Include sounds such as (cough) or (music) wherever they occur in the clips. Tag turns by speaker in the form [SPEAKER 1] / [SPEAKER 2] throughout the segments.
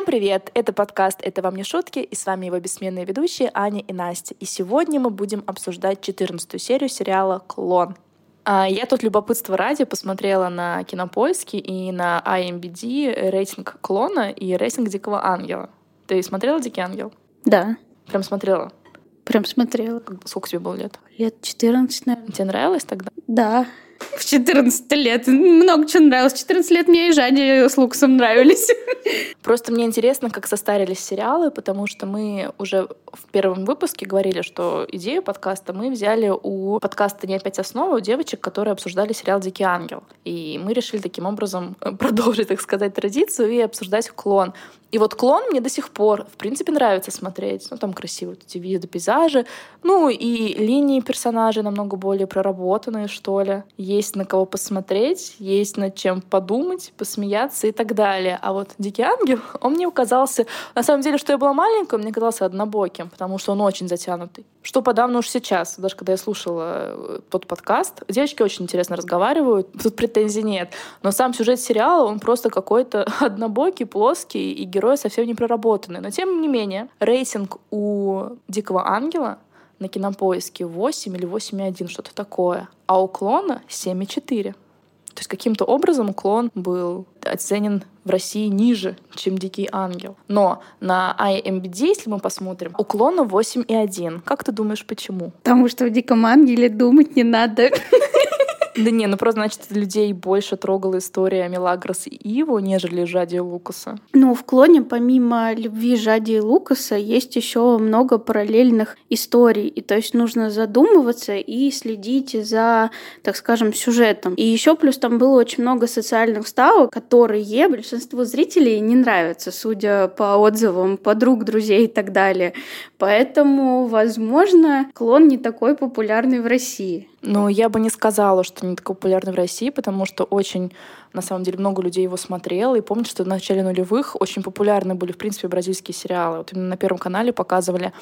[SPEAKER 1] Всем привет! Это подкаст «Это вам не шутки» и с вами его бессменные ведущие Аня и Настя. И сегодня мы будем обсуждать 14 серию сериала «Клон». А, я тут любопытство ради посмотрела на Кинопоиске и на IMBD рейтинг «Клона» и рейтинг «Дикого ангела». Ты смотрела «Дикий ангел»?
[SPEAKER 2] Да.
[SPEAKER 1] Прям смотрела?
[SPEAKER 2] Прям смотрела.
[SPEAKER 1] Сколько тебе было лет?
[SPEAKER 2] Лет 14, наверное.
[SPEAKER 1] Тебе нравилось тогда?
[SPEAKER 2] Да. В 14 лет. Много чего нравилось. В 14 лет мне и Жади с Лукасом нравились.
[SPEAKER 1] Просто мне интересно, как состарились сериалы, потому что мы уже в первом выпуске говорили, что идею подкаста мы взяли у подкаста «Не опять основа» у девочек, которые обсуждали сериал «Дикий ангел». И мы решили таким образом продолжить, так сказать, традицию и обсуждать «Клон». И вот «Клон» мне до сих пор, в принципе, нравится смотреть. Ну, там красивые эти виды, пейзажи. Ну, и линии персонажей намного более проработанные, что ли. Есть на кого посмотреть, есть над чем подумать, посмеяться и так далее. А вот «Дикий ангел», (laughs) он мне казался... На самом деле, что я была маленькая, мне казался однобоким, потому что он очень затянутый. Что подавно уж сейчас, даже когда я слушала э, тот подкаст, девочки очень интересно разговаривают, (laughs) тут претензий нет. Но сам сюжет сериала, он просто какой-то (laughs) однобокий, плоский, и герои совсем не проработанные. Но тем не менее, рейтинг у «Дикого ангела» на кинопоиске 8 или 8,1, что-то такое. А у клона 7,4. То есть каким-то образом уклон был оценен в России ниже, чем «Дикий ангел». Но на IMBD, если мы посмотрим, уклона 8,1. Как ты думаешь, почему?
[SPEAKER 2] Потому что в «Диком ангеле» думать не надо. (laughs)
[SPEAKER 1] Да не, ну просто, значит, людей больше трогала история Мелагрос и Иву, нежели Жади и Лукаса.
[SPEAKER 2] Ну, в «Клоне» помимо любви Жади и Лукаса есть еще много параллельных историй. И то есть нужно задумываться и следить за, так скажем, сюжетом. И еще плюс там было очень много социальных вставок, которые большинству зрителей не нравятся, судя по отзывам подруг, друзей и так далее. Поэтому, возможно, «Клон» не такой популярный в России.
[SPEAKER 1] Ну, я бы не сказала, что не такой популярный в России, потому что очень, на самом деле, много людей его смотрело. И помню, что в начале нулевых очень популярны были, в принципе, бразильские сериалы. Вот именно на Первом канале показывали,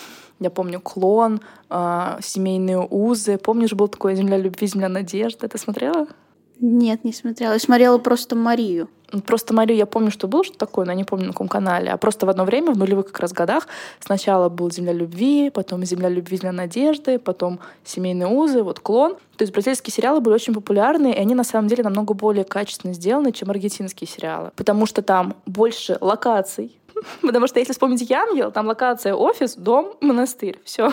[SPEAKER 1] я помню, «Клон», э, «Семейные узы». Помнишь, был такой «Земля любви, земля надежды». Ты смотрела?
[SPEAKER 2] Нет, не смотрела. Я смотрела просто Марию.
[SPEAKER 1] Просто Марию я помню, что было что такое, но не помню на каком канале. А просто в одно время, в нулевых как раз годах, сначала был «Земля любви», потом «Земля любви, земля надежды», потом «Семейные узы», вот «Клон». То есть бразильские сериалы были очень популярны, и они на самом деле намного более качественно сделаны, чем аргентинские сериалы. Потому что там больше локаций. (laughs) Потому что если вспомнить «Ангел», там локация офис, дом, монастырь. Все.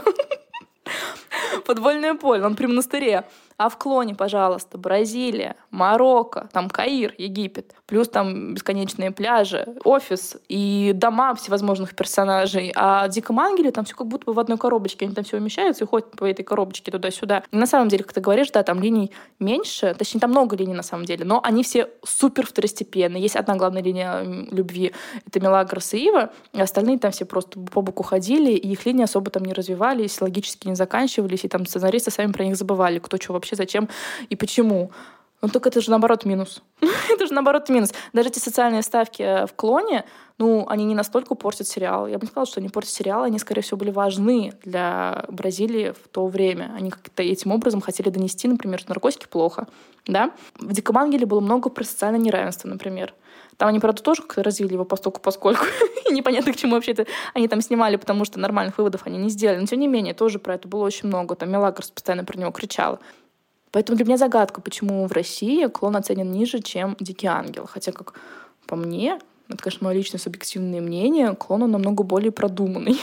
[SPEAKER 1] (laughs) Подвольное поле, он при монастыре. А в клоне, пожалуйста, Бразилия, Марокко, там Каир, Египет, плюс там бесконечные пляжи, офис и дома всевозможных персонажей. А в «Диком ангеле» там все как будто бы в одной коробочке. Они там все умещаются и ходят по этой коробочке туда-сюда. И на самом деле, как ты говоришь, да, там линий меньше, точнее, там много линий на самом деле, но они все супер второстепенные. Есть одна главная линия любви, это Мелагрос и Ива, и остальные там все просто по боку ходили, и их линии особо там не развивались, логически не заканчивались, и там сценаристы сами про них забывали, кто что вообще зачем и почему. Ну, только это же наоборот минус. (laughs) это же наоборот минус. Даже эти социальные ставки э, в клоне, ну, они не настолько портят сериал. Я бы не сказала, что они портят сериал, они, скорее всего, были важны для Бразилии в то время. Они как-то этим образом хотели донести, например, что наркотики плохо. Да? В «Диком ангеле» было много про социальное неравенство, например. Там они, правда, тоже как-то развили его постольку поскольку. (laughs) Непонятно, к чему вообще это они там снимали, потому что нормальных выводов они не сделали. Но, тем не менее, тоже про это было очень много. Там Мелагрос постоянно про него кричала. Поэтому для меня загадка, почему в России клон оценен ниже, чем «Дикий ангел». Хотя, как по мне, это, конечно, мое личное субъективное мнение, клон он намного более продуманный.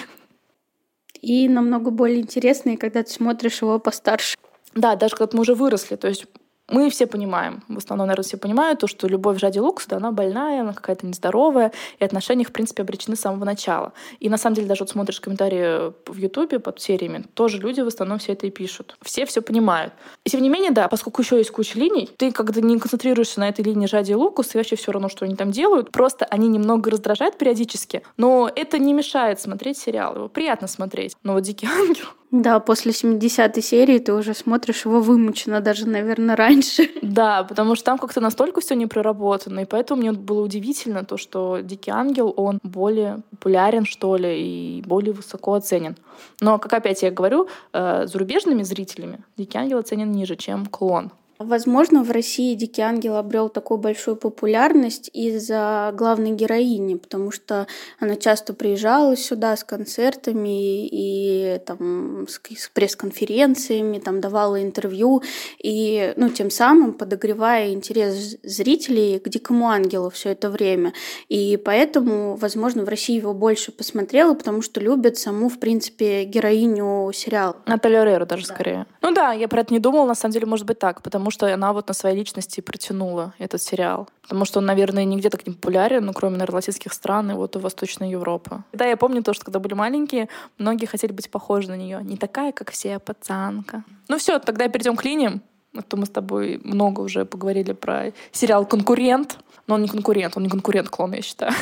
[SPEAKER 2] И намного более интересный, когда ты смотришь его постарше.
[SPEAKER 1] Да, даже когда мы уже выросли. То есть мы все понимаем, в основном, наверное, все понимают, то, что любовь Жади Лукс, да, она больная, она какая-то нездоровая, и отношения, в принципе, обречены с самого начала. И на самом деле, даже вот смотришь комментарии в Ютубе под сериями, тоже люди в основном все это и пишут. Все все понимают. И тем не менее, да, поскольку еще есть куча линий, ты когда не концентрируешься на этой линии Жади и и вообще все равно, что они там делают, просто они немного раздражают периодически, но это не мешает смотреть сериал, его приятно смотреть. Но вот «Дикий ангел»,
[SPEAKER 2] да, после 70-й серии ты уже смотришь его вымученно, даже, наверное, раньше. (laughs)
[SPEAKER 1] Да, потому что там как-то настолько все не проработано, и поэтому мне было удивительно то, что «Дикий ангел», он более популярен, что ли, и более высоко оценен. Но, как опять я говорю, э, зарубежными зрителями «Дикий ангел» оценен ниже, чем «Клон».
[SPEAKER 2] Возможно, в России «Дикий ангел» обрел такую большую популярность из-за главной героини, потому что она часто приезжала сюда с концертами и там, с пресс-конференциями, там давала интервью, и ну, тем самым подогревая интерес зрителей к «Дикому ангелу» все это время. И поэтому, возможно, в России его больше посмотрела, потому что любят саму, в принципе, героиню сериала.
[SPEAKER 1] Наталья Рейра даже да. скорее. Ну да, я про это не думала, на самом деле, может быть так, потому что она вот на своей личности протянула этот сериал. Потому что он, наверное, нигде так не популярен, ну, кроме, наверное, латинских стран и вот у Восточной Европы. Да, я помню то, что когда были маленькие, многие хотели быть похожи на нее. Не такая, как все, а пацанка. Ну все, тогда перейдем к линиям. А то мы с тобой много уже поговорили про сериал «Конкурент». Но он не конкурент, он не конкурент клон, я считаю.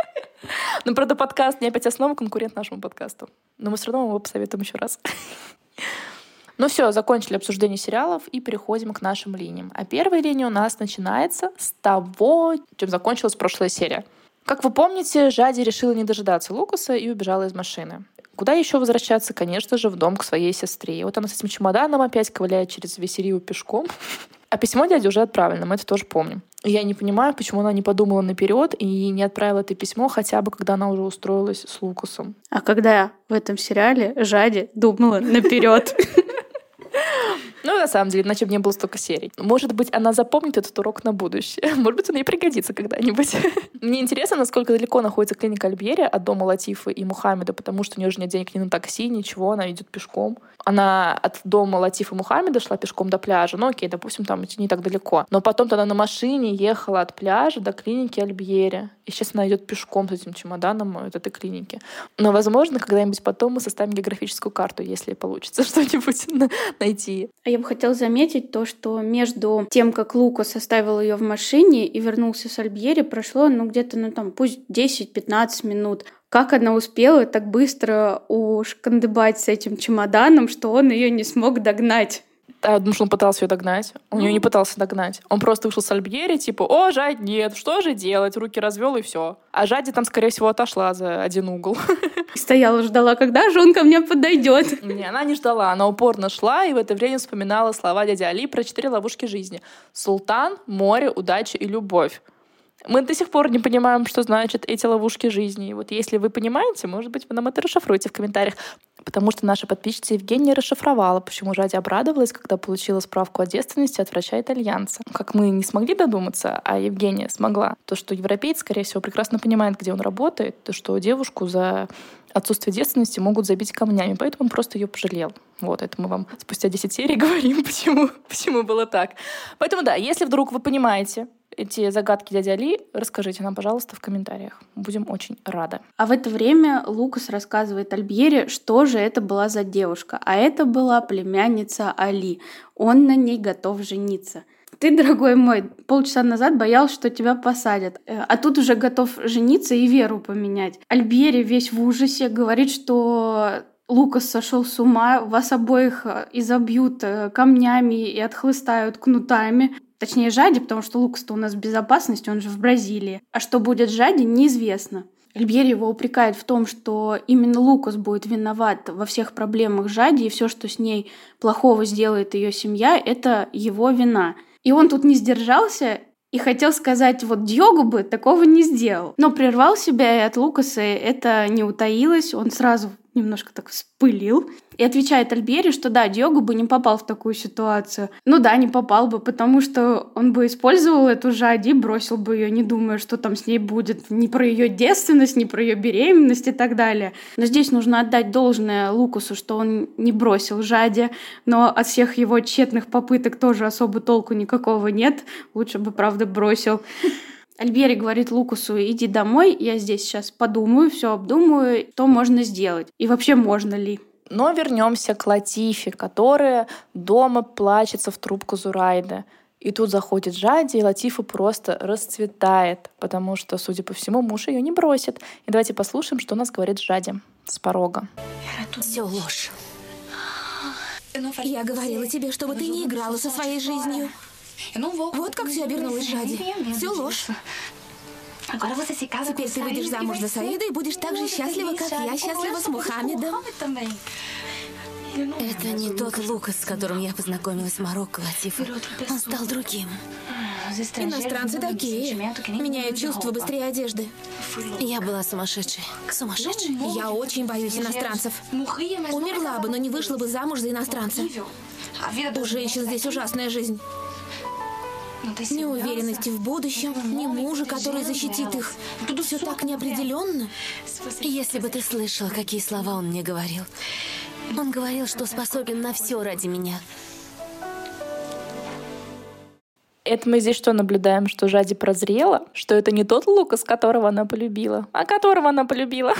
[SPEAKER 1] (laughs) Но, правда, подкаст не опять основа конкурент нашему подкасту. Но мы все равно его посоветуем еще раз. Ну все, закончили обсуждение сериалов и переходим к нашим линиям. А первая линия у нас начинается с того, чем закончилась прошлая серия. Как вы помните, Жади решила не дожидаться Лукаса и убежала из машины. Куда еще возвращаться? Конечно же, в дом к своей сестре. И вот она с этим чемоданом опять ковыляет через Весерию пешком. А письмо дяди уже отправлено, мы это тоже помним. И я не понимаю, почему она не подумала наперед и не отправила это письмо хотя бы, когда она уже устроилась с Лукасом.
[SPEAKER 2] А когда в этом сериале Жади думала наперед? (laughs)
[SPEAKER 1] Ну, на самом деле, иначе бы не было столько серий. Может быть, она запомнит этот урок на будущее. (laughs) Может быть, он ей пригодится когда-нибудь. (laughs) Мне интересно, насколько далеко находится клиника Альбери от дома Латифа и Мухаммеда, потому что у нее же нет денег ни на такси, ничего, она идет пешком. Она от дома Латифа и Мухаммеда шла пешком до пляжа. Ну, окей, допустим, там не так далеко. Но потом-то она на машине ехала от пляжа до клиники Альбери. И сейчас она идет пешком с этим чемоданом от этой клиники. Но, возможно, когда-нибудь потом мы составим географическую карту, если получится (laughs) что-нибудь найти.
[SPEAKER 2] А я бы хотела заметить то, что между тем, как Лука составил ее в машине и вернулся с Альбьери, прошло, ну, где-то, ну, там, пусть 10-15 минут. Как она успела так быстро ушкандыбать с этим чемоданом, что он ее не смог догнать?
[SPEAKER 1] А, думаю, что он пытался ее догнать. Он ну. ее не пытался догнать. Он просто вышел с Альбьери, типа, о, Жадь, нет, что же делать? Руки развел и все. А Жади там, скорее всего, отошла за один угол. (laughs)
[SPEAKER 2] Стояла, ждала, когда же он ко мне подойдет.
[SPEAKER 1] Не, она не ждала, она упорно шла и в это время вспоминала слова дяди Али про четыре ловушки жизни. Султан, море, удача и любовь. Мы до сих пор не понимаем, что значат эти ловушки жизни. И вот если вы понимаете, может быть, вы нам это расшифруете в комментариях. Потому что наша подписчица Евгения расшифровала, почему Жади обрадовалась, когда получила справку о девственности от врача-итальянца. Как мы не смогли додуматься, а Евгения смогла. То, что европеец, скорее всего, прекрасно понимает, где он работает, то, что девушку за отсутствие девственности могут забить камнями, поэтому он просто ее пожалел. Вот, это мы вам спустя 10 серий говорим, (laughs) почему, почему было так. Поэтому да, если вдруг вы понимаете, эти загадки дяди Али, расскажите нам, пожалуйста, в комментариях. Будем очень рады.
[SPEAKER 2] А в это время Лукас рассказывает Альбьере, что же это была за девушка. А это была племянница Али. Он на ней готов жениться. Ты, дорогой мой, полчаса назад боялся, что тебя посадят, э, а тут уже готов жениться и веру поменять. Альбьери весь в ужасе говорит, что Лукас сошел с ума, вас обоих э, изобьют э, камнями и отхлыстают кнутами. Точнее, Жади, потому что Лукас-то у нас в безопасности, он же в Бразилии. А что будет Жади, неизвестно. Альбьери его упрекает в том, что именно Лукас будет виноват во всех проблемах Жади, и все, что с ней плохого сделает ее семья, это его вина. И он тут не сдержался и хотел сказать, вот Дьогу бы такого не сделал. Но прервал себя, и от Лукаса это не утаилось. Он сразу немножко так вспылил. И отвечает Альбери, что да, Диогу бы не попал в такую ситуацию. Ну да, не попал бы, потому что он бы использовал эту жади бросил бы ее, не думая, что там с ней будет. Ни про ее девственность, ни про ее беременность и так далее. Но здесь нужно отдать должное Лукусу, что он не бросил жади, но от всех его тщетных попыток тоже особо толку никакого нет. Лучше бы, правда, бросил. Альбери говорит Лукасу, иди домой, я здесь сейчас подумаю, все обдумаю, что можно сделать. И вообще можно ли.
[SPEAKER 1] Но вернемся к Латифе, которая дома плачется в трубку Зурайда. И тут заходит Жади, и Латифа просто расцветает, потому что, судя по всему, муж ее не бросит. И давайте послушаем, что у нас говорит Жади с порога.
[SPEAKER 3] Все ложь. Я говорила тебе, чтобы ты не играла со своей жизнью. Вот как все обернулось, Жади. Все ложь. Теперь ты выйдешь замуж за Саида и будешь так же счастлива, как я счастлива с Мухаммедом. Это не тот Лукас, с которым я познакомилась в Марокко, Латифа. Он стал другим.
[SPEAKER 4] Иностранцы такие. Меняют чувства быстрее одежды.
[SPEAKER 3] Я была сумасшедшей. Сумасшедшей?
[SPEAKER 4] Я очень боюсь иностранцев. Умерла бы, но не вышла бы замуж за иностранца. У женщин здесь ужасная жизнь. Ни уверенности в будущем, ни мужа, который защитит их. Все так неопределенно.
[SPEAKER 3] Если бы ты слышала, какие слова он мне говорил. Он говорил, что способен на все ради меня.
[SPEAKER 1] Это мы здесь что наблюдаем, что Жади прозрела, что это не тот Лукас, которого она полюбила, а которого она полюбила.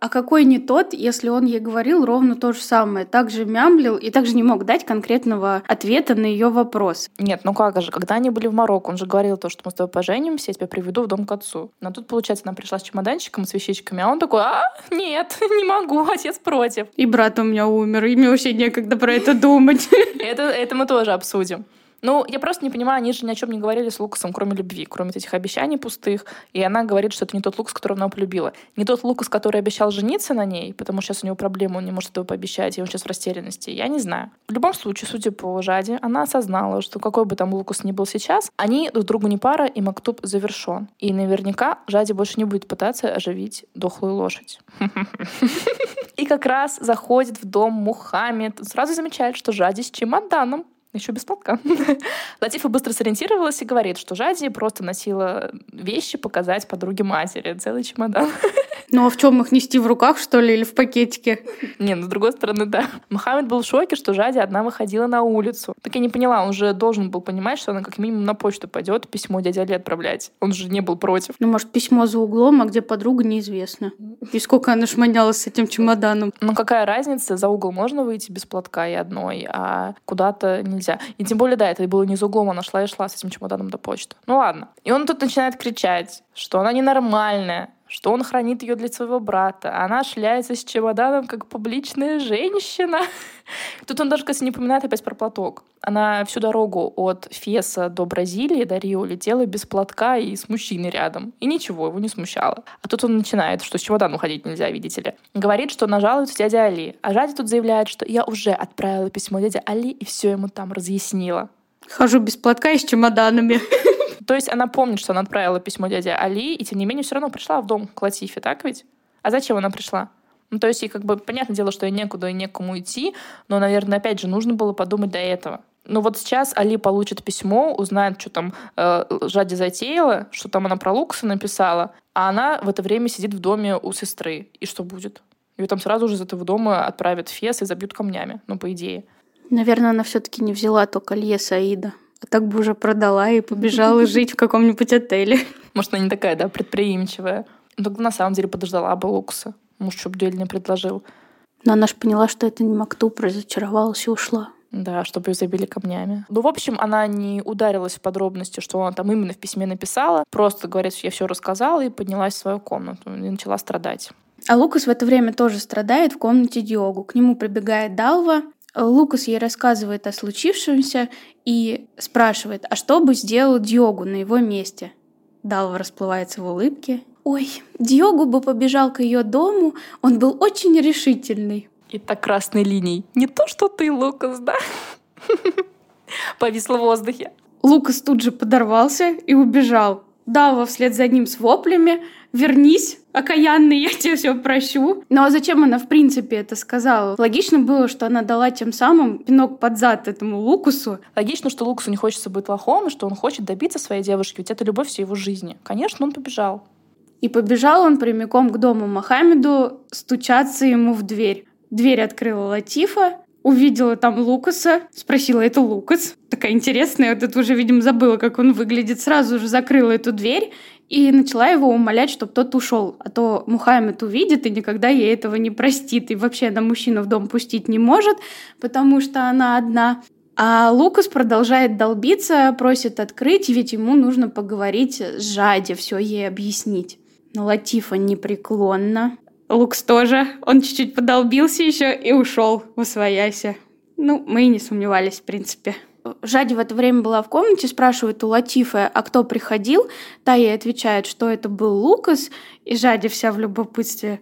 [SPEAKER 2] А какой не тот, если он ей говорил ровно то же самое, также мямлил и также не мог дать конкретного ответа на ее вопрос.
[SPEAKER 1] Нет, ну как же, когда они были в Марокко, он же говорил то, что мы с тобой поженимся, я тебя приведу в дом к отцу. Но тут, получается, она пришла с чемоданчиком, с вещичками, а он такой, а, нет, (laughs) не могу, отец против.
[SPEAKER 2] И брат у меня умер, и мне вообще некогда про это думать.
[SPEAKER 1] Это, это мы тоже обсудим. Ну, я просто не понимаю, они же ни о чем не говорили с Лукасом, кроме любви, кроме этих обещаний пустых. И она говорит, что это не тот Лукас, которого она полюбила. Не тот Лукас, который обещал жениться на ней, потому что сейчас у него проблема, он не может этого пообещать, и он сейчас в растерянности. Я не знаю. В любом случае, судя по Жаде, она осознала, что какой бы там Лукас ни был сейчас, они друг другу не пара, и Мактуб завершен. И наверняка Жаде больше не будет пытаться оживить дохлую лошадь. (laughs) И как раз заходит в дом Мухаммед. Сразу замечает, что Жади с чемоданом еще без платка. (laughs) Латифа быстро сориентировалась и говорит, что Жади просто носила вещи показать подруге матери. Целый чемодан. (laughs)
[SPEAKER 2] Ну а в чем их нести в руках, что ли, или в пакетике?
[SPEAKER 1] Не, ну с другой стороны, да. Мухаммед был в шоке, что Жади одна выходила на улицу. Так я не поняла, он же должен был понимать, что она как минимум на почту пойдет письмо дяде Али отправлять. Он же не был против.
[SPEAKER 2] Ну, может, письмо за углом, а где подруга, неизвестно. И сколько она шманялась с этим чемоданом.
[SPEAKER 1] Ну какая разница, за угол можно выйти без платка и одной, а куда-то нельзя. И тем более, да, это было не за углом, она шла и шла с этим чемоданом до почты. Ну ладно. И он тут начинает кричать, что она ненормальная, что он хранит ее для своего брата. Она шляется с чемоданом, как публичная женщина. (laughs) Тут он даже, кстати, не упоминает опять про платок. Она всю дорогу от Феса до Бразилии, до Рио, летела без платка и с мужчиной рядом. И ничего, его не смущало. А тут он начинает, что с чемоданом ходить нельзя, видите ли. Говорит, что она жалуется дяде Али. А Жади тут заявляет, что я уже отправила письмо дяде Али и все ему там разъяснила.
[SPEAKER 2] Хожу без платка и с чемоданами. (laughs)
[SPEAKER 1] То есть она помнит, что она отправила письмо дяде Али, и тем не менее все равно пришла в дом к Латифе, так ведь? А зачем она пришла? Ну, то есть, ей как бы, понятное дело, что ей некуда и некому идти, но, наверное, опять же, нужно было подумать до этого. Ну вот сейчас Али получит письмо, узнает, что там э, Жади затеяла, что там она про Лукаса написала, а она в это время сидит в доме у сестры. И что будет? Ее там сразу же из этого дома отправят в Фес и забьют камнями, ну, по идее.
[SPEAKER 2] Наверное, она все-таки не взяла то колье Саида. А так бы уже продала и побежала жить в каком-нибудь отеле. (laughs)
[SPEAKER 1] Может, она не такая, да, предприимчивая. Но тогда на самом деле подождала бы Лукса. Муж не предложил.
[SPEAKER 2] Но она же поняла, что это не Мактуб, разочаровалась и ушла.
[SPEAKER 1] Да, чтобы ее забили камнями. Ну, в общем, она не ударилась в подробности, что она там именно в письме написала. Просто говорит, что я все рассказала и поднялась в свою комнату и начала страдать.
[SPEAKER 2] А Лукас в это время тоже страдает в комнате Диогу. К нему прибегает Далва. Лукас ей рассказывает о случившемся и спрашивает, а что бы сделал Диогу на его месте? Далва расплывается в улыбке. Ой, Диогу бы побежал к ее дому, он был очень решительный.
[SPEAKER 1] И так красной линией. Не то, что ты, Лукас, да? (laughs) Повисло в воздухе.
[SPEAKER 2] Лукас тут же подорвался и убежал. Далва вслед за ним с воплями «Вернись, окаянный, я тебе все прощу». Ну а зачем она в принципе это сказала? Логично было, что она дала тем самым пинок под зад этому Лукусу.
[SPEAKER 1] Логично, что Лукусу не хочется быть лохом, и что он хочет добиться своей девушки, ведь это любовь всей его жизни. Конечно, он побежал.
[SPEAKER 2] И побежал он прямиком к дому Мохаммеду стучаться ему в дверь. Дверь открыла Латифа, увидела там Лукаса, спросила, это Лукас? Такая интересная, вот это уже, видимо, забыла, как он выглядит. Сразу же закрыла эту дверь и начала его умолять, чтобы тот ушел. А то Мухаммед увидит и никогда ей этого не простит. И вообще она мужчину в дом пустить не может, потому что она одна. А Лукас продолжает долбиться, просит открыть, ведь ему нужно поговорить с Жади, все ей объяснить. Но Латифа непреклонна. Лукс тоже. Он чуть-чуть подолбился еще и ушел в. Ну, мы и не сомневались, в принципе. Жади в это время была в комнате, спрашивает у Латифы, а кто приходил. Та ей отвечает, что это был Лукас, и Жади вся в любопытстве.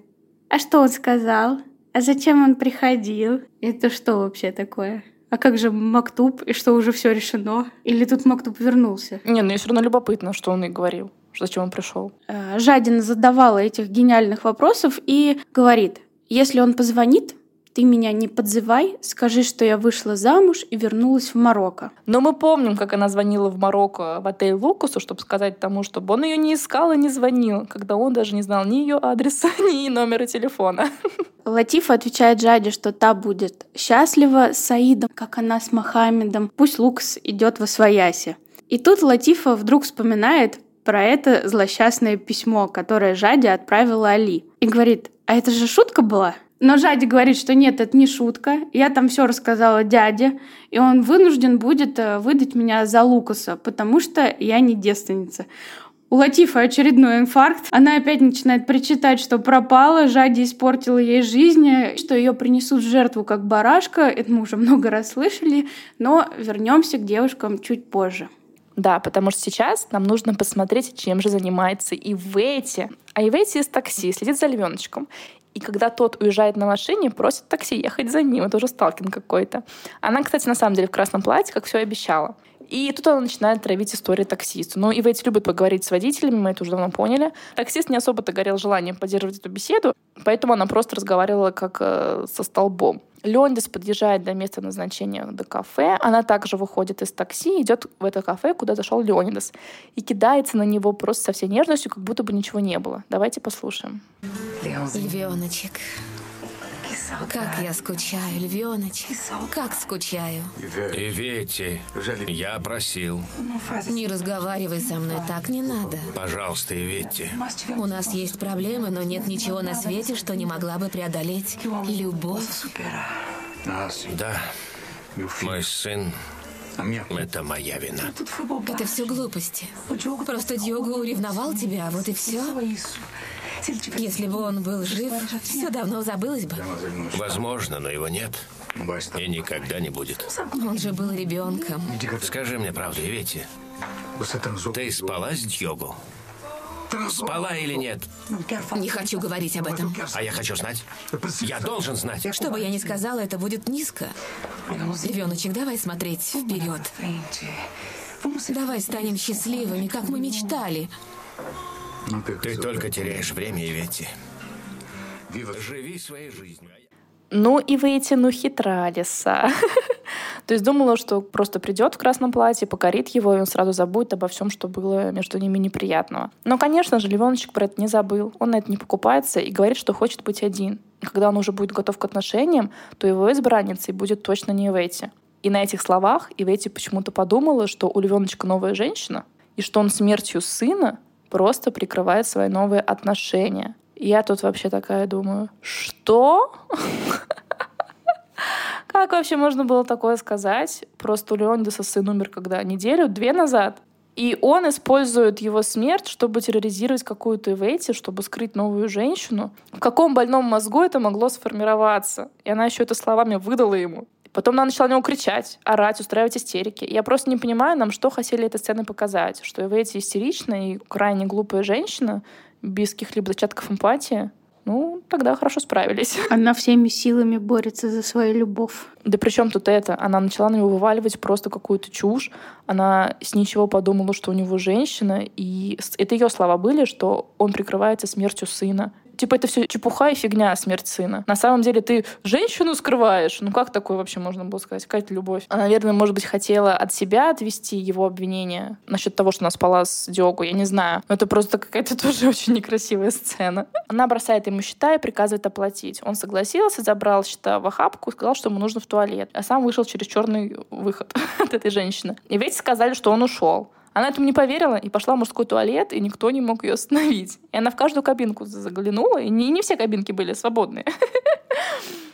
[SPEAKER 2] А что он сказал? А зачем он приходил? Это что вообще такое? А как же Мактуб? И что, уже все решено? Или тут Мактуб вернулся?
[SPEAKER 1] Не, ну и все равно любопытно, что он и говорил. Зачем он пришел?
[SPEAKER 2] Э, Жадин задавала этих гениальных вопросов и говорит, если он позвонит, ты меня не подзывай, скажи, что я вышла замуж и вернулась в Марокко.
[SPEAKER 1] Но мы помним, как она звонила в Марокко в отель Лукасу, чтобы сказать тому, чтобы он ее не искал и не звонил, когда он даже не знал ни ее адреса, (laughs) ни номера телефона.
[SPEAKER 2] Латифа отвечает Жаде, что та будет счастлива с Саидом, как она с Мохаммедом. Пусть Лукас идет во свояси. И тут Латифа вдруг вспоминает про это злосчастное письмо, которое Жаде отправила Али. И говорит, а это же шутка была? Но Жади говорит, что нет, это не шутка. Я там все рассказала дяде, и он вынужден будет э, выдать меня за Лукаса, потому что я не девственница. У Латифа очередной инфаркт. Она опять начинает причитать, что пропала, Жади испортила ей жизнь, что ее принесут в жертву как барашка. Это мы уже много раз слышали, но вернемся к девушкам чуть позже.
[SPEAKER 1] Да, потому что сейчас нам нужно посмотреть, чем же занимается Ивети. А Ивети из такси следит за львеночком. И когда тот уезжает на машине, просит такси ехать за ним. Это уже сталкинг какой-то. Она, кстати, на самом деле в красном платье, как все обещала. И тут она начинает травить историю таксиста. Ну, и Ивейт любит поговорить с водителями, мы это уже давно поняли. Таксист не особо-то горел желанием поддерживать эту беседу, поэтому она просто разговаривала как э, со столбом. Леондис подъезжает до места назначения до кафе. Она также выходит из такси, идет в это кафе, куда зашел Леонидас, и кидается на него просто со всей нежностью, как будто бы ничего не было. Давайте послушаем.
[SPEAKER 3] Львеночек, как я скучаю, львеночек, как скучаю.
[SPEAKER 5] Ивете, я просил.
[SPEAKER 3] Не разговаривай со мной так, не надо.
[SPEAKER 5] Пожалуйста, Ивете.
[SPEAKER 3] У нас есть проблемы, но нет ничего на свете, что не могла бы преодолеть любовь.
[SPEAKER 5] Да, мой сын это моя вина.
[SPEAKER 3] Это все глупости. Просто Диого уревновал тебя, а вот и все. Если бы он был жив, все давно забылось бы.
[SPEAKER 5] Возможно, но его нет. И никогда не будет.
[SPEAKER 3] Он же был ребенком.
[SPEAKER 5] Скажи мне правду, Ивете. Ты спала с Дьогу? Спала или нет?
[SPEAKER 3] Не хочу говорить об этом.
[SPEAKER 5] А я хочу знать. Я должен знать.
[SPEAKER 3] Что бы я ни сказала, это будет низко. Львеночек, давай смотреть вперед. Давай станем счастливыми, как мы мечтали.
[SPEAKER 5] Ты только теряешь время, Иветти. Живи своей жизнью.
[SPEAKER 1] Ну и выйти, ну хитра лиса. (laughs) То есть думала, что просто придет в красном платье, покорит его, и он сразу забудет обо всем, что было между ними неприятного. Но, конечно же, Левоночек про это не забыл. Он на это не покупается и говорит, что хочет быть один. И когда он уже будет готов к отношениям, то его избранницей будет точно не Ивети. И на этих словах Ивети почему-то подумала, что у Левеночка новая женщина, и что он смертью сына просто прикрывает свои новые отношения. Я тут вообще такая думаю, что? (laughs) Как вообще можно было такое сказать? Просто у Леонидаса сын умер когда? Неделю, две назад? И он использует его смерть, чтобы терроризировать какую-то Ивети, чтобы скрыть новую женщину. В каком больном мозгу это могло сформироваться? И она еще это словами выдала ему. Потом она начала на него кричать, орать, устраивать истерики. Я просто не понимаю, нам что хотели этой сценой показать. Что Ивети истеричная и крайне глупая женщина, без каких-либо зачатков эмпатии, ну, тогда хорошо справились. (laughs)
[SPEAKER 2] Она всеми силами борется за свою любовь.
[SPEAKER 1] Да при чем тут это? Она начала на него вываливать просто какую-то чушь. Она с ничего подумала, что у него женщина. И это ее слова были, что он прикрывается смертью сына типа, это все чепуха и фигня, смерть сына. На самом деле ты женщину скрываешь. Ну как такое вообще можно было сказать? Какая-то любовь. Она, наверное, может быть, хотела от себя отвести его обвинение насчет того, что она спала с Диогу, я не знаю. Но это просто какая-то (laughs) тоже очень некрасивая сцена. Она бросает ему счета и приказывает оплатить. Он согласился, забрал счета в охапку и сказал, что ему нужно в туалет. А сам вышел через черный выход (laughs) от этой женщины. И ведь сказали, что он ушел. Она этому не поверила и пошла в мужской туалет, и никто не мог ее остановить. И она в каждую кабинку заглянула, и не, не все кабинки были свободные. (laughs)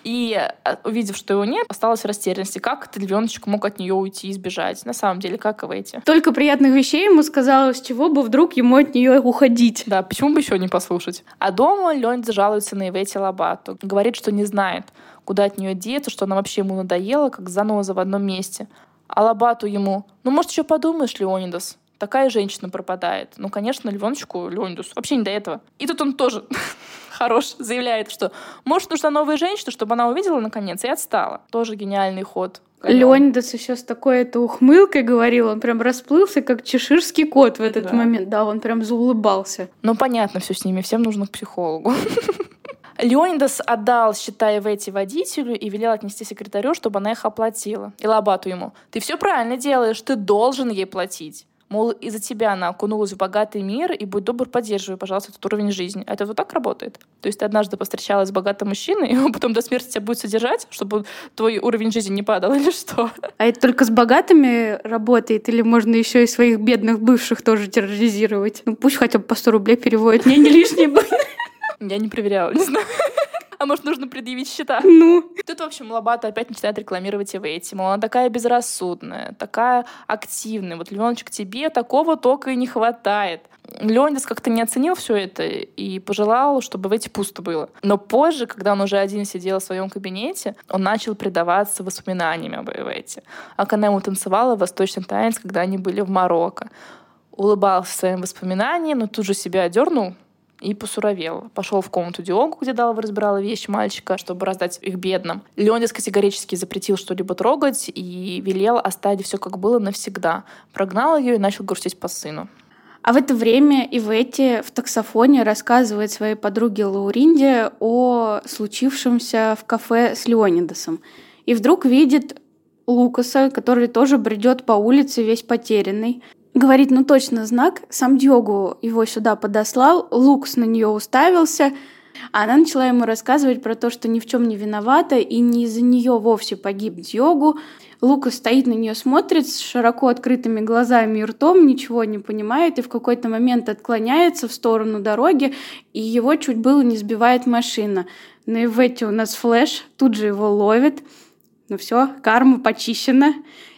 [SPEAKER 1] И э, увидев, что его нет, осталась в растерянности. Как этот львеночек мог от нее уйти и сбежать? На самом деле, как выйти?
[SPEAKER 2] Только приятных вещей ему сказала, с чего бы вдруг ему от нее уходить.
[SPEAKER 1] Да, почему бы еще не послушать? А дома Леонид жалуется на Ивети Лобату. Говорит, что не знает, куда от нее деться, что она вообще ему надоела, как заноза в одном месте. А Лобату ему, ну, может, еще подумаешь, Леонидас, такая женщина пропадает. Ну, конечно, Львоночку, Леонидус, вообще не до этого. И тут он тоже (laughs) хорош, заявляет, что может нужна новая женщина, чтобы она увидела наконец и отстала. Тоже гениальный ход.
[SPEAKER 2] Леонидас еще с такой это ухмылкой говорил, он прям расплылся, как чеширский кот в этот да. момент. Да, он прям заулыбался.
[SPEAKER 1] Ну, понятно все с ними, всем нужно к психологу. (laughs) Леонидас отдал счета эти водителю и велел отнести секретарю, чтобы она их оплатила. И Лабату ему. «Ты все правильно делаешь, ты должен ей платить». Мол, из-за тебя она окунулась в богатый мир, и будь добр, поддерживай, пожалуйста, этот уровень жизни. Это вот так работает? То есть ты однажды повстречалась с богатым мужчиной, и он потом до смерти тебя будет содержать, чтобы твой уровень жизни не падал (laughs) или что?
[SPEAKER 2] А это только с богатыми работает, или можно еще и своих бедных бывших тоже терроризировать? Ну пусть хотя бы по 100 рублей переводят, мне не лишние
[SPEAKER 1] Я не проверяла, не знаю. (laughs) А может, нужно предъявить счета?
[SPEAKER 2] Ну.
[SPEAKER 1] Тут, в общем, Лобата опять начинает рекламировать Эвейти. Мол, она такая безрассудная, такая активная. Вот, Леночек, тебе такого только и не хватает. Леонидас как-то не оценил все это и пожелал, чтобы в эти пусто было. Но позже, когда он уже один сидел в своем кабинете, он начал предаваться воспоминаниями об Эвете. А когда ему танцевала восточный танец, когда они были в Марокко. Улыбался своим воспоминаниям, но тут же себя одернул, и посуровел. Пошел в комнату Диогу, где Далва разбирала вещи мальчика, чтобы раздать их бедным. Леонидас категорически запретил что-либо трогать и велел оставить все как было навсегда. Прогнал ее и начал грустить по сыну.
[SPEAKER 2] А в это время Ивети в таксофоне рассказывает своей подруге Лауринде о случившемся в кафе с Леонидасом. И вдруг видит Лукаса, который тоже бредет по улице весь потерянный. Говорит, ну точно знак. Сам Дьогу его сюда подослал. Лукс на нее уставился. А она начала ему рассказывать про то, что ни в чем не виновата, и не из-за нее вовсе погиб Дьогу. Лукас стоит на нее, смотрит с широко открытыми глазами и ртом, ничего не понимает, и в какой-то момент отклоняется в сторону дороги, и его чуть было не сбивает машина. Но и в эти у нас флеш, тут же его ловит. Ну все, карма почищена.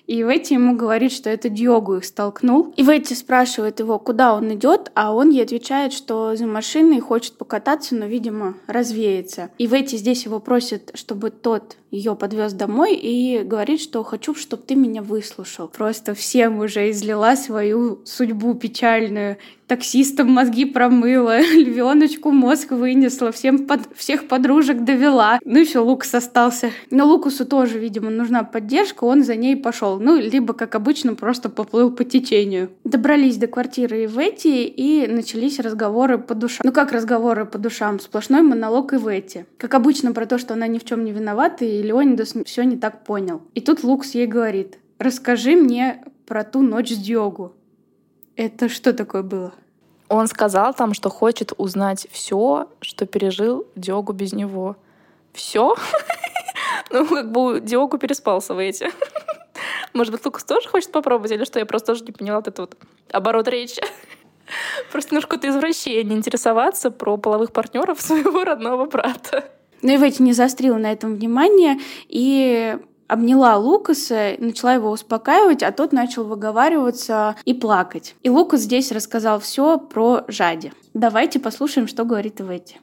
[SPEAKER 2] И Ветти ему говорит, что это Диогу их столкнул. И Ветти спрашивает его, куда он идет, а он ей отвечает, что за машиной хочет покататься, но, видимо, развеется. И Ветти здесь его просит, чтобы тот ее подвез домой и говорит, что хочу, чтобы ты меня выслушал. Просто всем уже излила свою судьбу печальную. Таксистам мозги промыла, (laughs) львеночку мозг вынесла, всем под, всех подружек довела. Ну все, Лукас остался. Но Лукасу тоже, видимо, нужна поддержка, он за ней пошел. Ну, либо, как обычно, просто поплыл по течению. Добрались до квартиры Ивети и начались разговоры по душам. Ну как разговоры по душам? Сплошной монолог Ивети. Как обычно, про то, что она ни в чем не виновата, и Леонидас все не так понял. И тут Лукс ей говорит, расскажи мне про ту ночь с Диогу. Это что такое было?
[SPEAKER 1] Он сказал там, что хочет узнать все, что пережил Диогу без него. Все? (laughs) Ну, как бы Диогу переспался в эти. (laughs) Может быть, Лукас тоже хочет попробовать, или что? Я просто тоже не поняла вот этот вот оборот речи. (laughs) Просто немножко это извращение, интересоваться про половых партнеров своего родного брата.
[SPEAKER 2] Ну и Ветти не заострила на этом внимание, и обняла Лукаса, начала его успокаивать, а тот начал выговариваться и плакать. И Лукас здесь рассказал все про Жади. Давайте послушаем, что говорит Иветти.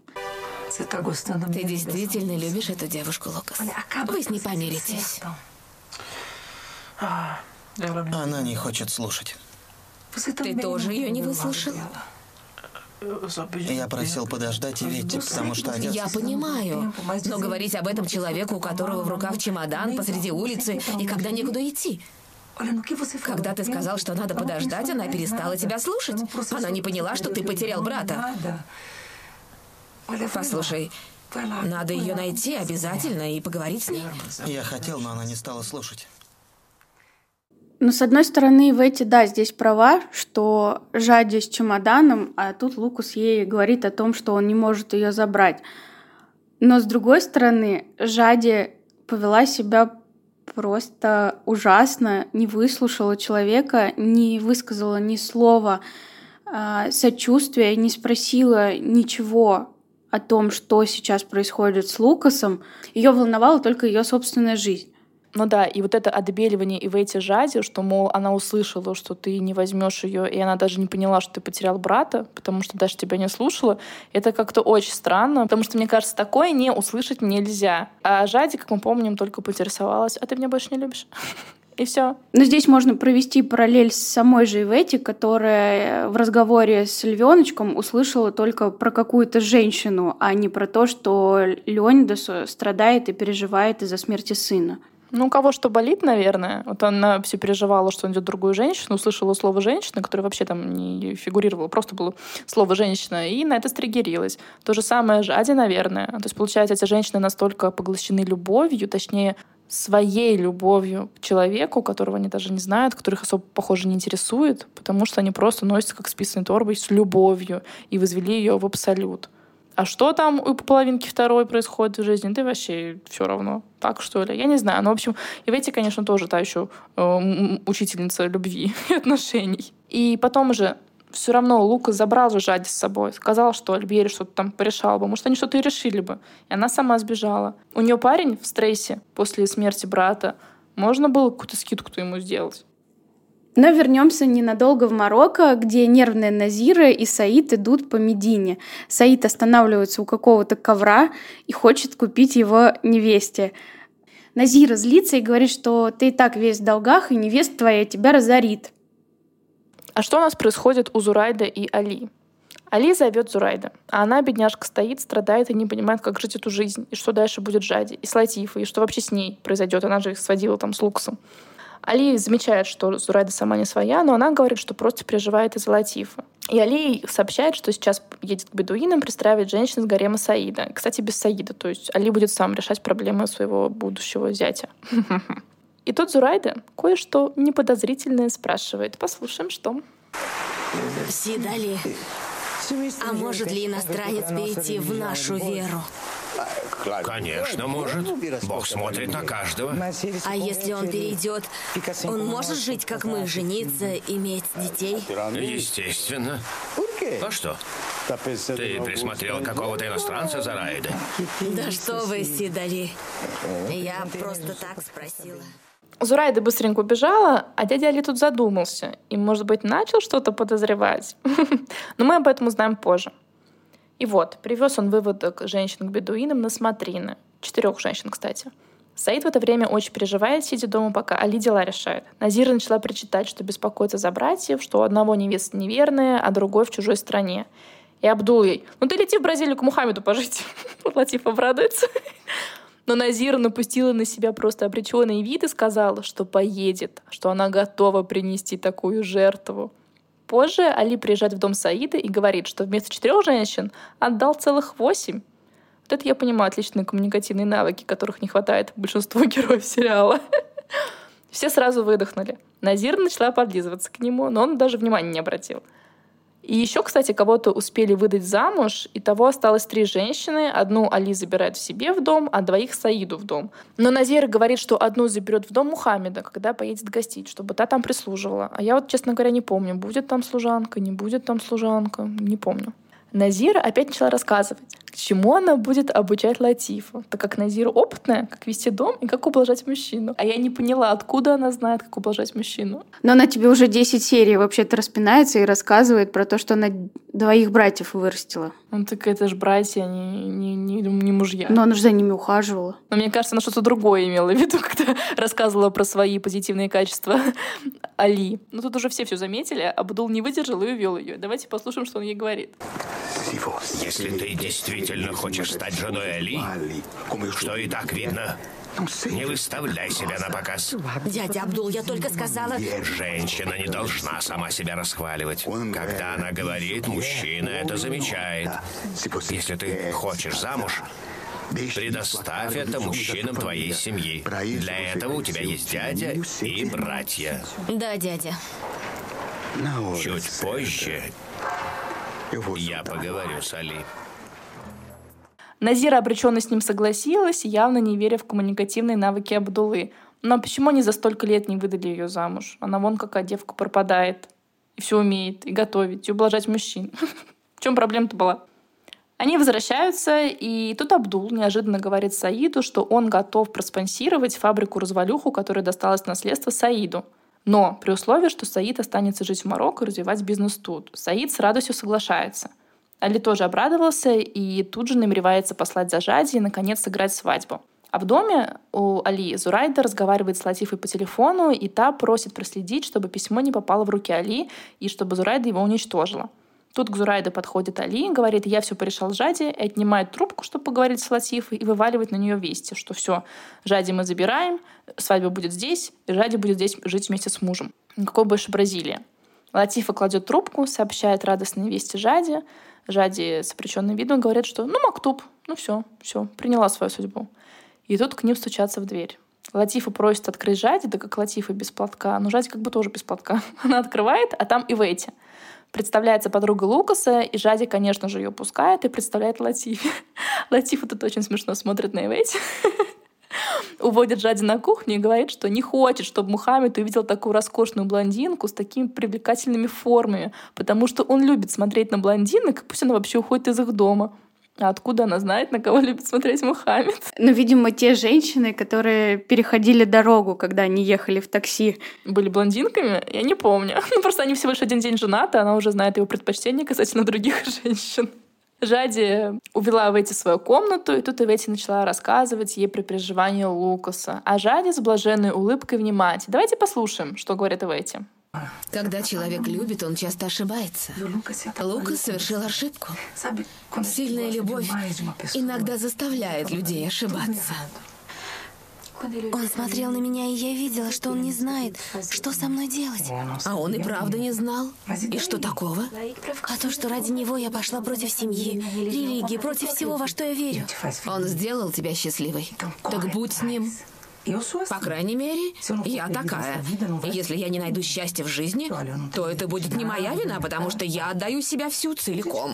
[SPEAKER 3] Ты действительно любишь эту девушку, Лукас. Вы с ней помиритесь.
[SPEAKER 6] Она не хочет слушать.
[SPEAKER 3] Ты тоже ее не выслушал?
[SPEAKER 6] Я просил подождать и Ветти, потому что отец...
[SPEAKER 3] Я понимаю, но говорить об этом человеку, у которого в руках чемодан посреди улицы, и когда некуда идти. Когда ты сказал, что надо подождать, она перестала тебя слушать. Она не поняла, что ты потерял брата. Послушай, надо ее найти обязательно и поговорить с ней.
[SPEAKER 6] Я хотел, но она не стала слушать.
[SPEAKER 2] Ну, с одной стороны, в эти, да, здесь права, что Жади с чемоданом, а тут Лукус ей говорит о том, что он не может ее забрать. Но с другой стороны, Жади повела себя просто ужасно, не выслушала человека, не высказала ни слова э, сочувствия, не спросила ничего о том, что сейчас происходит с Лукасом. Ее волновала только ее собственная жизнь.
[SPEAKER 1] Ну да, и вот это отбеливание и в эти жади, что, мол, она услышала, что ты не возьмешь ее, и она даже не поняла, что ты потерял брата, потому что даже тебя не слушала, это как-то очень странно, потому что, мне кажется, такое не услышать нельзя. А Жади, как мы помним, только поинтересовалась, а ты меня больше не любишь? (laughs) И все.
[SPEAKER 2] Но здесь можно провести параллель с самой же Ивети, которая в разговоре с Львеночком услышала только про какую-то женщину, а не про то, что Леонидас страдает и переживает из-за смерти сына.
[SPEAKER 1] Ну, у кого что болит, наверное. Вот она все переживала, что он идет другую женщину, услышала слово «женщина», которое вообще там не фигурировало, просто было слово «женщина», и на это стригерилась. То же самое Жади, наверное. То есть, получается, эти женщины настолько поглощены любовью, точнее, своей любовью к человеку, которого они даже не знают, которых особо, похоже, не интересует, потому что они просто носятся как списанной торбой с любовью и возвели ее в абсолют. А что там у половинки второй происходит в жизни, да вообще все равно. Так что ли? Я не знаю. Ну, в общем, и в эти, конечно, тоже та еще э, учительница любви (laughs) и отношений. И потом уже все равно Лука забрал же Жади с собой. Сказал, что Альбери что-то там порешал бы. Может, они что-то и решили бы. И она сама сбежала. У нее парень в стрессе после смерти брата. Можно было какую-то скидку-то ему сделать.
[SPEAKER 2] Но вернемся ненадолго в Марокко, где нервные Назира и Саид идут по Медине. Саид останавливается у какого-то ковра и хочет купить его невесте. Назира злится и говорит, что ты и так весь в долгах, и невеста твоя тебя разорит.
[SPEAKER 1] А что у нас происходит у Зурайда и Али? Али зовет Зурайда, а она, бедняжка, стоит, страдает и не понимает, как жить эту жизнь, и что дальше будет Жади, и с и что вообще с ней произойдет. Она же их сводила там с Луксом. Али замечает, что Зурайда сама не своя, но она говорит, что просто переживает из-за Латифа. И Али сообщает, что сейчас едет к бедуинам, пристраивает женщин с гарема Саида. Кстати, без Саида, то есть Али будет сам решать проблемы своего будущего зятя. (laughs) И тут Зурайда кое-что неподозрительное спрашивает. Послушаем, что.
[SPEAKER 3] Сидали, а может ли иностранец перейти в нашу веру?
[SPEAKER 5] Конечно, может. Бог смотрит на каждого.
[SPEAKER 3] А если он перейдет, он может жить, как мы, жениться, иметь детей?
[SPEAKER 5] Естественно. А что? Ты присмотрел какого-то иностранца за Райда?
[SPEAKER 3] Да что вы, Сидали. Я просто так спросила.
[SPEAKER 1] Зурайда быстренько убежала, а дядя Али тут задумался и, может быть, начал что-то подозревать. (laughs) Но мы об этом узнаем позже. И вот, привез он выводок женщин к бедуинам на смотрины. Четырех женщин, кстати. Саид в это время очень переживает, сидя дома, пока Али дела решает. Назира начала причитать, что беспокоится за братьев, что у одного невеста неверная, а другой в чужой стране. И Абдул ей, ну ты лети в Бразилию к Мухаммеду пожить. (laughs) Латиф обрадуется. Но Назира напустила на себя просто обреченный вид и сказала, что поедет, что она готова принести такую жертву. Позже Али приезжает в дом Саида и говорит, что вместо четырех женщин отдал целых восемь. Вот это я понимаю отличные коммуникативные навыки, которых не хватает большинству (laughs) героев сериала. Все сразу выдохнули. Назир начала подлизываться к нему, но он даже внимания не обратил. И еще, кстати, кого-то успели выдать замуж, и того осталось три женщины. Одну Али забирает в себе в дом, а двоих Саиду в дом. Но Назир говорит, что одну заберет в дом Мухаммеда, когда поедет гостить, чтобы та там прислуживала. А я вот, честно говоря, не помню, будет там служанка, не будет там служанка, не помню. Назира опять начала рассказывать, чему она будет обучать Латифу, так как Назира опытная, как вести дом и как ублажать мужчину. А я не поняла, откуда она знает, как ублажать мужчину.
[SPEAKER 2] Но она тебе уже 10 серий вообще-то распинается и рассказывает про то, что она двоих братьев вырастила.
[SPEAKER 1] Ну так это же братья, не, не, не, не мужья.
[SPEAKER 2] Но она же за ними ухаживала.
[SPEAKER 1] Но мне кажется, она что-то другое имела в виду, (laughs) когда рассказывала про свои позитивные качества (laughs) Али. Ну тут уже все все заметили, Абдул не выдержал и увел ее. Давайте послушаем, что он ей говорит.
[SPEAKER 5] Если ты действительно хочешь стать женой Али, что и так видно, не выставляй себя на показ.
[SPEAKER 3] Дядя Абдул, я только сказала...
[SPEAKER 5] Женщина не должна сама себя расхваливать. Когда она говорит, мужчина это замечает. Если ты хочешь замуж, Предоставь это мужчинам твоей семьи. Для этого у тебя есть дядя и братья.
[SPEAKER 3] Да, дядя.
[SPEAKER 5] Чуть позже я поговорю с Али.
[SPEAKER 1] Назира обреченно с ним согласилась, явно не веря в коммуникативные навыки Абдулы. Но почему они за столько лет не выдали ее замуж? Она вон какая девка пропадает. И все умеет, и готовить, и ублажать мужчин. (laughs) В чем проблема-то была? Они возвращаются, и тут Абдул неожиданно говорит Саиду, что он готов проспонсировать фабрику-развалюху, которая досталась в наследство Саиду. Но при условии, что Саид останется жить в Марокко и развивать бизнес тут. Саид с радостью соглашается. Али тоже обрадовался и тут же намеревается послать за Жади и, наконец, сыграть свадьбу. А в доме у Али Зурайда разговаривает с Латифой по телефону, и та просит проследить, чтобы письмо не попало в руки Али, и чтобы Зурайда его уничтожила. Тут к Зурайде подходит Али, говорит, я все порешал Жади, и отнимает трубку, чтобы поговорить с Латифой, и вываливает на нее вести, что все, Жади мы забираем, свадьба будет здесь, и Жади будет здесь жить вместе с мужем. Никакой больше Бразилии. Латифа кладет трубку, сообщает радостные вести Жади. Жади с обреченным видом говорит, что ну, Мактуб, ну все, все, приняла свою судьбу. И тут к ним стучатся в дверь. Латифа просит открыть Жади, да как Латифа без платка. Но Жади как бы тоже без платка. (laughs) Она открывает, а там и Ветти. Представляется подруга Лукаса, и Жади, конечно же, ее пускает и представляет Латифе. (laughs) Латифа тут очень смешно смотрит на Ивете. (laughs) Уводит Жади на кухню и говорит, что не хочет, чтобы Мухаммед увидел такую роскошную блондинку с такими привлекательными формами, потому что он любит смотреть на блондинок, пусть она вообще уходит из их дома. А откуда она знает, на кого любит смотреть Мухаммед?
[SPEAKER 2] Ну, видимо, те женщины, которые переходили дорогу, когда они ехали в такси.
[SPEAKER 1] Были блондинками? Я не помню. (laughs) Ну, просто они всего лишь один день женаты, она уже знает его предпочтения касательно других (laughs) женщин. Жади увела Ветти в свою комнату, и тут Ветти начала рассказывать ей про переживания Лукаса. А Жади с блаженной улыбкой внимать. Давайте послушаем, что говорит Ветти.
[SPEAKER 3] Когда человек любит, он часто ошибается. Лукас совершил ошибку. Сильная любовь иногда заставляет людей ошибаться.
[SPEAKER 4] Он смотрел на меня, и я видела, что он не знает, что со мной делать.
[SPEAKER 3] А он и правда не знал. И что такого?
[SPEAKER 4] А то, что ради него я пошла против семьи, религии, против всего, во что я верю.
[SPEAKER 3] Он сделал тебя счастливой. Так будь с ним. По крайней мере, я такая. И если я не найду счастья в жизни, то это будет не моя вина, потому что я отдаю себя всю целиком.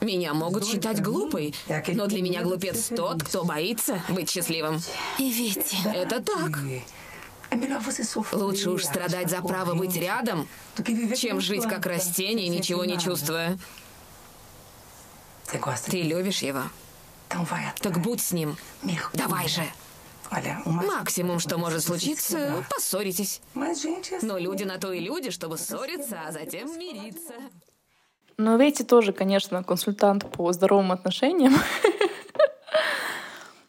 [SPEAKER 3] Меня могут считать глупой, но для меня глупец тот, кто боится быть счастливым.
[SPEAKER 4] И ведь...
[SPEAKER 3] Это так. Лучше уж страдать за право быть рядом, чем жить как растение, ничего не чувствуя. Ты любишь его? Так будь с ним. Давай же. Максимум, что может случиться, поссоритесь. Но люди на то и люди, чтобы ссориться, а затем мириться.
[SPEAKER 1] Но Ветти тоже, конечно, консультант по здоровым отношениям. (laughs)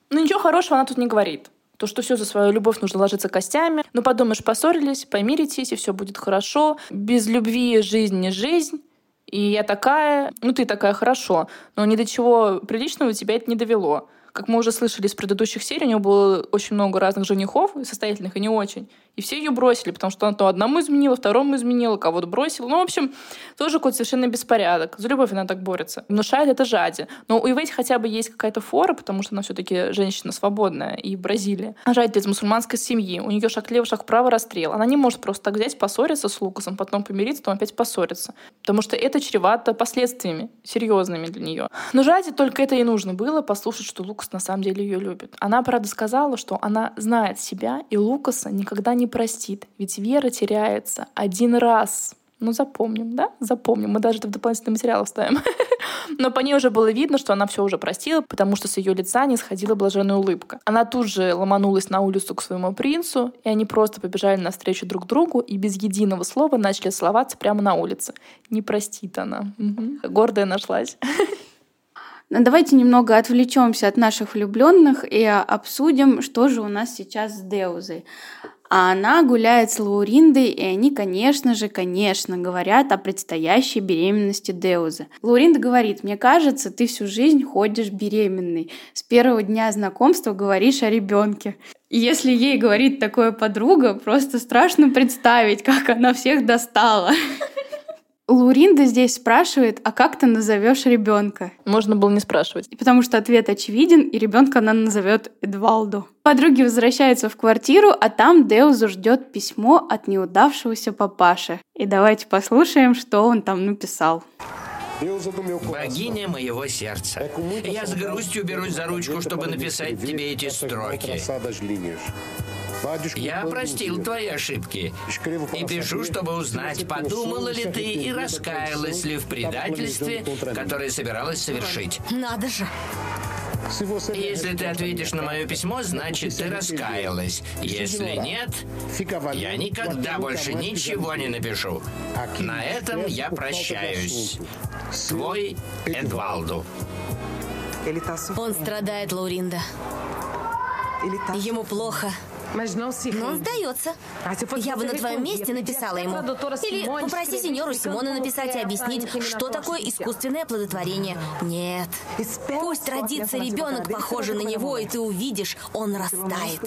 [SPEAKER 1] Но ничего хорошего она тут не говорит. То, что все за свою любовь нужно ложиться костями. Ну, подумаешь, поссорились, помиритесь, и все будет хорошо. Без любви жизнь не жизнь. И я такая, ну ты такая, хорошо. Но ни до чего приличного тебя это не довело. Как мы уже слышали из предыдущих серий, у него было очень много разных женихов, состоятельных и не очень. И все ее бросили, потому что она то одному изменила, второму изменила, кого-то бросила. Ну, в общем, тоже какой-то совершенно беспорядок. За любовь она так борется. Внушает это Жади. Но у Ивейти хотя бы есть какая-то фора, потому что она все-таки женщина свободная и в Бразилии. А Жади из мусульманской семьи. У нее шаг лево, шаг вправо расстрел. Она не может просто так взять, поссориться с Лукасом, потом помириться, потом опять поссориться. Потому что это чревато последствиями серьезными для нее. Но Жади только это и нужно было, послушать, что Лукас на самом деле ее любит. Она, правда, сказала, что она знает себя, и Лукаса никогда не простит, ведь вера теряется один раз. Ну, запомним, да? Запомним. Мы даже это в дополнительный материал вставим. (laughs) Но по ней уже было видно, что она все уже простила, потому что с ее лица не сходила блаженная улыбка. Она тут же ломанулась на улицу к своему принцу, и они просто побежали навстречу друг другу и без единого слова начали целоваться прямо на улице. Не простит она. Угу. Гордая нашлась. (laughs)
[SPEAKER 2] Но давайте немного отвлечемся от наших влюбленных и обсудим, что же у нас сейчас с Деузой. А она гуляет с Лауриндой, и они, конечно же, конечно, говорят о предстоящей беременности Деузы. Лауринда говорит, мне кажется, ты всю жизнь ходишь беременной. С первого дня знакомства говоришь о ребенке. если ей говорит такое подруга, просто страшно представить, как она всех достала. Луринда здесь спрашивает, а как ты назовешь ребенка?
[SPEAKER 1] Можно было не спрашивать.
[SPEAKER 2] И потому что ответ очевиден, и ребенка она назовет Эдвалду. Подруги возвращаются в квартиру, а там Деузу ждет письмо от неудавшегося папаши. И давайте послушаем, что он там написал.
[SPEAKER 7] Богиня моего сердца, я с грустью берусь за ручку, чтобы написать тебе эти строки. Я простил твои ошибки и пишу, чтобы узнать, подумала ли ты и раскаялась ли в предательстве, которое собиралась совершить.
[SPEAKER 4] Надо же.
[SPEAKER 7] Если ты ответишь на мое письмо, значит, ты раскаялась. Если нет, я никогда больше ничего не напишу. На этом я прощаюсь. Твой Эдвалду.
[SPEAKER 4] Он страдает, Лауринда. Ему плохо. Но он сдается. Я бы на твоем месте написала ему. Или попроси сеньору Симона написать и объяснить, что такое искусственное оплодотворение. Нет. Пусть родится ребенок, похожий на него, и ты увидишь, он растает.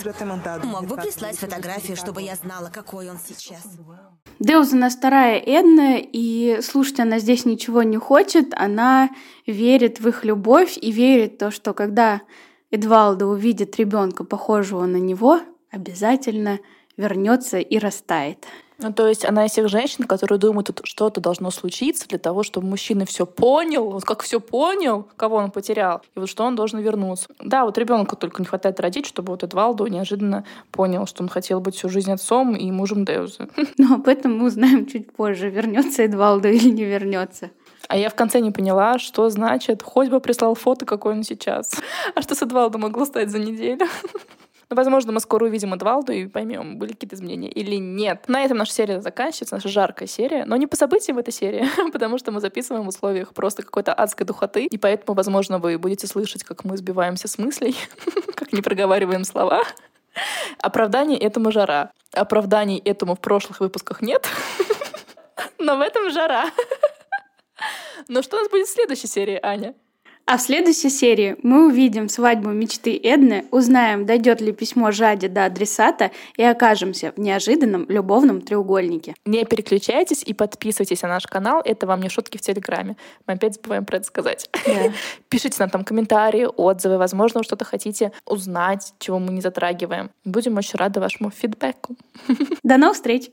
[SPEAKER 4] Мог бы прислать фотографию, чтобы я знала, какой он сейчас.
[SPEAKER 2] Деуз она старая Эдна, и слушать она здесь ничего не хочет. Она верит в их любовь и верит в то, что когда Эдвалда увидит ребенка, похожего на него, обязательно вернется и растает.
[SPEAKER 1] Ну, то есть она из тех женщин, которые думают, что что-то должно случиться для того, чтобы мужчина все понял, вот как все понял, кого он потерял, и вот что он должен вернуться. Да, вот ребенку только не хватает родить, чтобы вот Эдвалду неожиданно понял, что он хотел быть всю жизнь отцом и мужем Деуза. (laughs)
[SPEAKER 2] Но об этом мы узнаем чуть позже, вернется Эдвалду или не вернется.
[SPEAKER 1] А я в конце не поняла, что значит, хоть бы прислал фото, какой он сейчас. А что с Эдвалдом могло стать за неделю? (laughs) Но, ну, возможно, мы скоро увидим Эдвалду и поймем, были какие-то изменения или нет. На этом наша серия заканчивается, наша жаркая серия. Но не по событиям в этой серии, (laughs) потому что мы записываем в условиях просто какой-то адской духоты. И поэтому, возможно, вы будете слышать, как мы сбиваемся с мыслей, (laughs) как не проговариваем слова. Оправданий этому жара. Оправданий этому в прошлых выпусках нет. (laughs) Но в этом жара. Но что у нас будет в следующей серии, Аня?
[SPEAKER 2] А в следующей серии мы увидим свадьбу мечты Эдны, узнаем, дойдет ли письмо Жади до адресата и окажемся в неожиданном любовном треугольнике.
[SPEAKER 1] Не переключайтесь и подписывайтесь на наш канал. Это вам не шутки в Телеграме. Мы опять забываем про это сказать. Да. (laughs) Пишите нам там комментарии, отзывы. Возможно, вы что-то хотите узнать, чего мы не затрагиваем. Будем очень рады вашему фидбэку. (laughs)
[SPEAKER 2] До новых встреч!